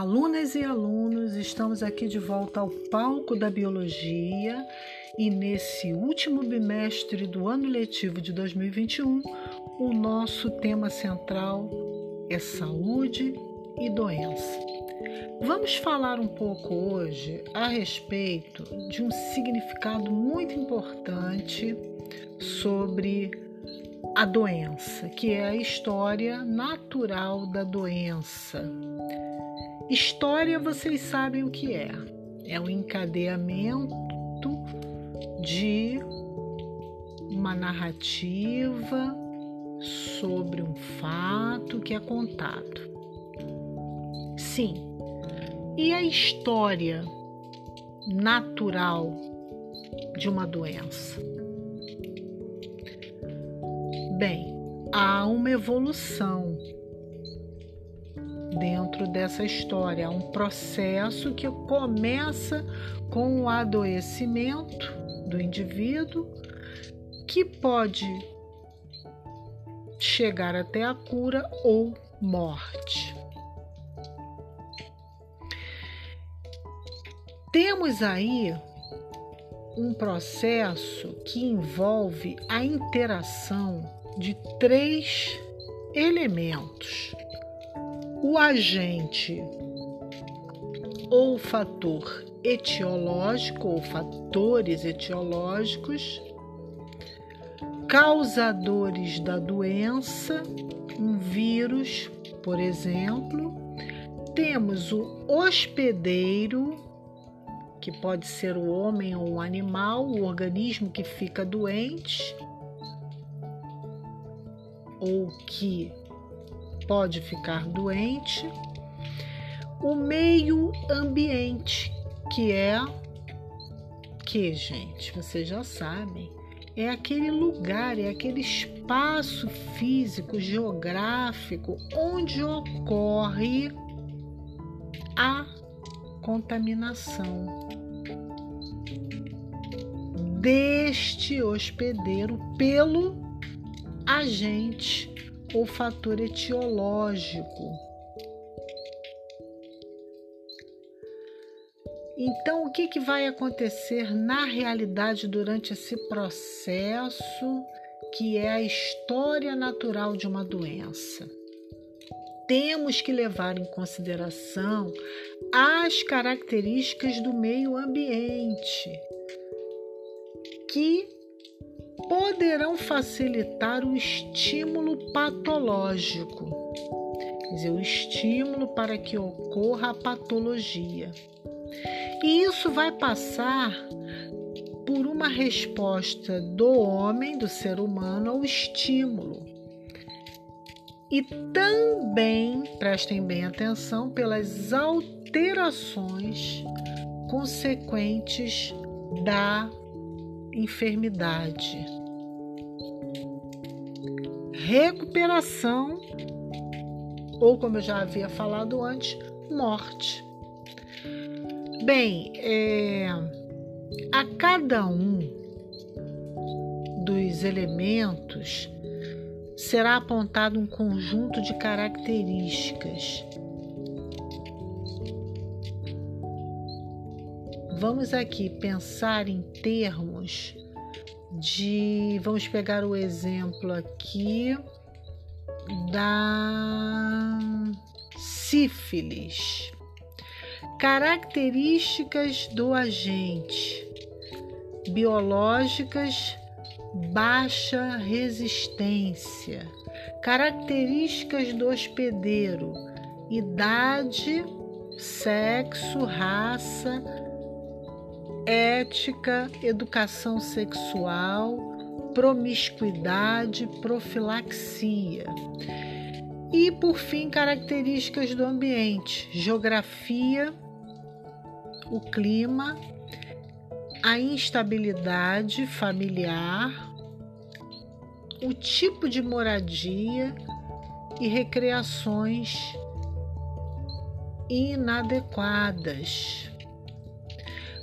Alunas e alunos, estamos aqui de volta ao palco da biologia e nesse último bimestre do ano letivo de 2021, o nosso tema central é saúde e doença. Vamos falar um pouco hoje a respeito de um significado muito importante sobre a doença, que é a história natural da doença. História, vocês sabem o que é. É o encadeamento de uma narrativa sobre um fato que é contado. Sim. E a história natural de uma doença? Bem, há uma evolução dentro dessa história, há um processo que começa com o adoecimento do indivíduo, que pode chegar até a cura ou morte. Temos aí um processo que envolve a interação de três elementos: o agente ou fator etiológico ou fatores etiológicos, causadores da doença, um vírus, por exemplo. Temos o hospedeiro, que pode ser o homem ou um animal, o organismo que fica doente, ou que pode ficar doente, o meio ambiente, que é que, gente, vocês já sabem, é aquele lugar, é aquele espaço físico, geográfico onde ocorre a contaminação deste hospedeiro pelo agente ou fator etiológico. Então, o que, que vai acontecer na realidade durante esse processo que é a história natural de uma doença? Temos que levar em consideração as características do meio ambiente que poderão facilitar o estímulo patológico, quer dizer, o estímulo para que ocorra a patologia. E isso vai passar por uma resposta do homem, do ser humano, ao estímulo. E também, prestem bem atenção, pelas alterações consequentes da enfermidade. Recuperação, ou como eu já havia falado antes, morte. Bem, é, a cada um dos elementos será apontado um conjunto de características Vamos aqui pensar em termos de. Vamos pegar o exemplo aqui da sífilis. Características do agente biológicas baixa resistência. Características do hospedeiro: idade, sexo, raça, ética, educação sexual, promiscuidade, profilaxia. E, por fim, características do ambiente: geografia, o clima, a instabilidade familiar, o tipo de moradia e recreações inadequadas.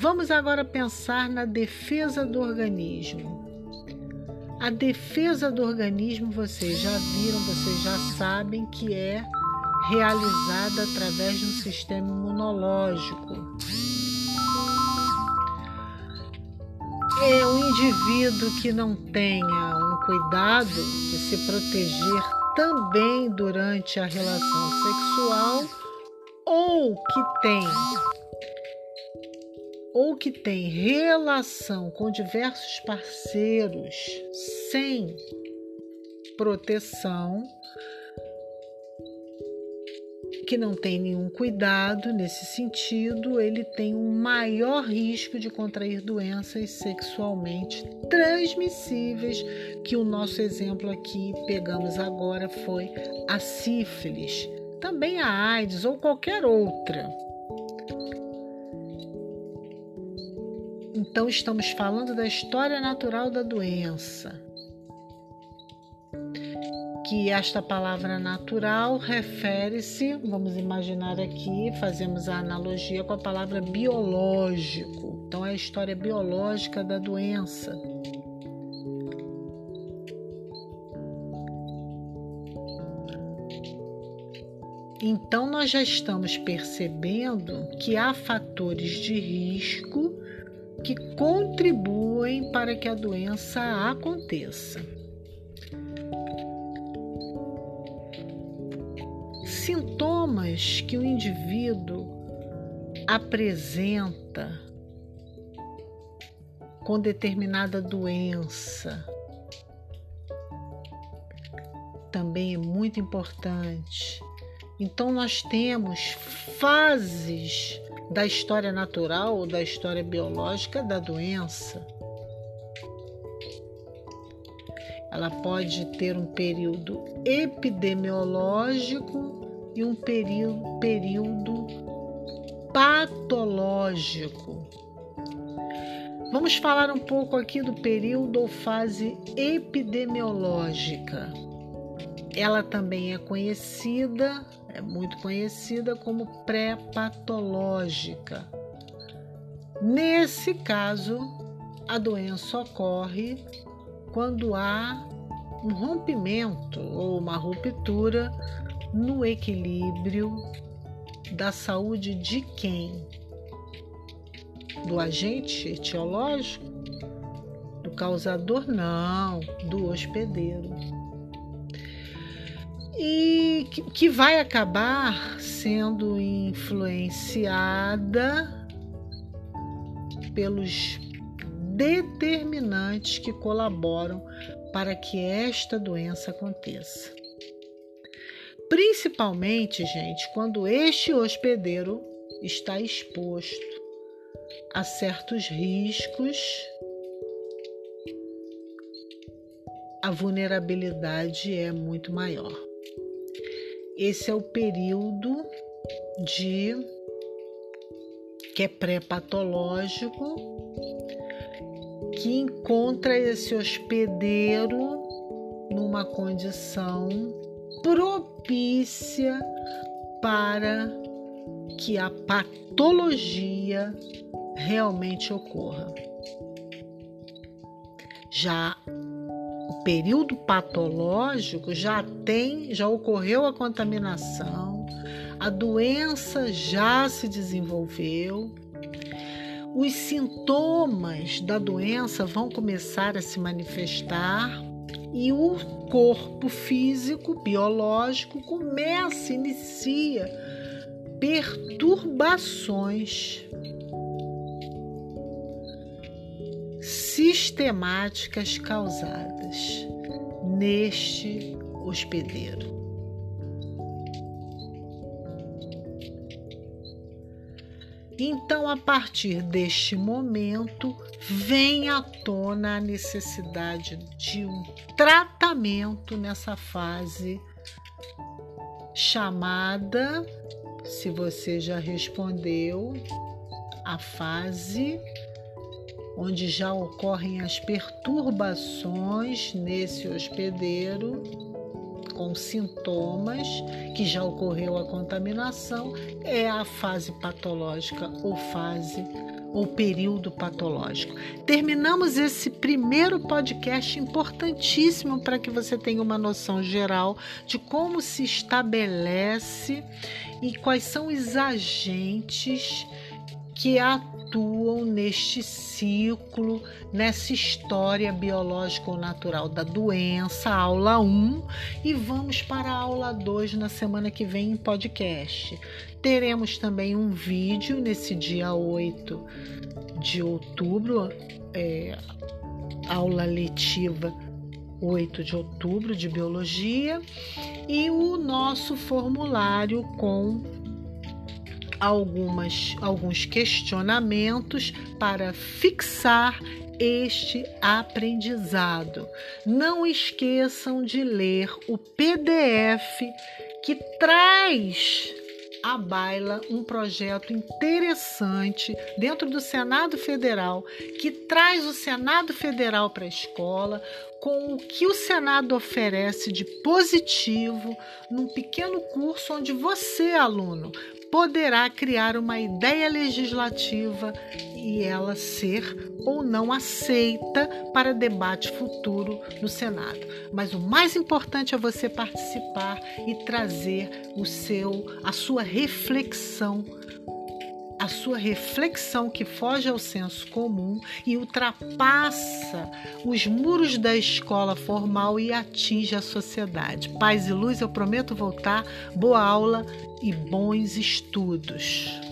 Vamos agora pensar na defesa do organismo. A defesa do organismo, vocês já viram, vocês já sabem que é realizada através de um sistema imunológico. É um indivíduo que não tenha um cuidado de se proteger também durante a relação sexual ou que tem ou que tem relação com diversos parceiros sem proteção, que não tem nenhum cuidado nesse sentido, ele tem um maior risco de contrair doenças sexualmente transmissíveis, que o nosso exemplo aqui pegamos agora foi a sífilis, também a AIDS ou qualquer outra. Então, estamos falando da história natural da doença. Que esta palavra natural refere-se, vamos imaginar aqui, fazemos a analogia com a palavra biológico. Então, é a história biológica da doença. Então, nós já estamos percebendo que há fatores de risco que contribuem para que a doença aconteça. Sintomas que o indivíduo apresenta com determinada doença também é muito importante. Então, nós temos fases da história natural ou da história biológica da doença. Ela pode ter um período epidemiológico e um período, patológico. Vamos falar um pouco aqui do período ou fase epidemiológica. Ela também é conhecida é muito conhecida como pré-patológica. Nesse caso, a doença ocorre quando há um rompimento ou uma ruptura no equilíbrio da saúde de quem? Do agente etiológico? Do causador? Não, do hospedeiro e que vai acabar sendo influenciada pelos determinantes que colaboram para que esta doença aconteça. Principalmente, gente, quando este hospedeiro está exposto a certos riscos, a vulnerabilidade é muito maior. Esse é o período de que é pré-patológico, que encontra esse hospedeiro numa condição propícia para que a patologia realmente ocorra. Já período patológico já tem, já ocorreu a contaminação, a doença já se desenvolveu, os sintomas da doença vão começar a se manifestar e o corpo físico, biológico, começa, inicia perturbações sistemáticas causadas neste hospedeiro. Então, a partir deste momento, vem à tona a necessidade de um tratamento nessa fase chamada, se você já respondeu, a fase onde já ocorrem as perturbações nesse hospedeiro com sintomas que já ocorreu a contaminação, é a fase patológica ou fase ou período patológico. Terminamos esse primeiro podcast importantíssimo para que você tenha uma noção geral de como se estabelece e quais são os agentes que atuam neste ciclo, nessa história biológica ou natural da doença, aula 1, e vamos para a aula 2 na semana que vem em podcast. Teremos também um vídeo nesse dia 8 de outubro, é, aula letiva 8 de outubro de biologia, e o nosso formulário com algumas, alguns questionamentos para fixar este aprendizado. Não esqueçam de ler o PDF que traz à baila um projeto interessante dentro do Senado Federal que traz o Senado Federal para a escola com o que o Senado oferece de positivo num pequeno curso onde você, aluno, poderá criar uma ideia legislativa e ela ser ou não aceita para debate futuro no Senado. Mas o mais importante é você participar e trazer o seu a sua reflexão a sua reflexão que foge ao senso comum e ultrapassa os muros da escola formal e atinge a sociedade. Paz e luz, eu prometo voltar. Boa aula e bons estudos.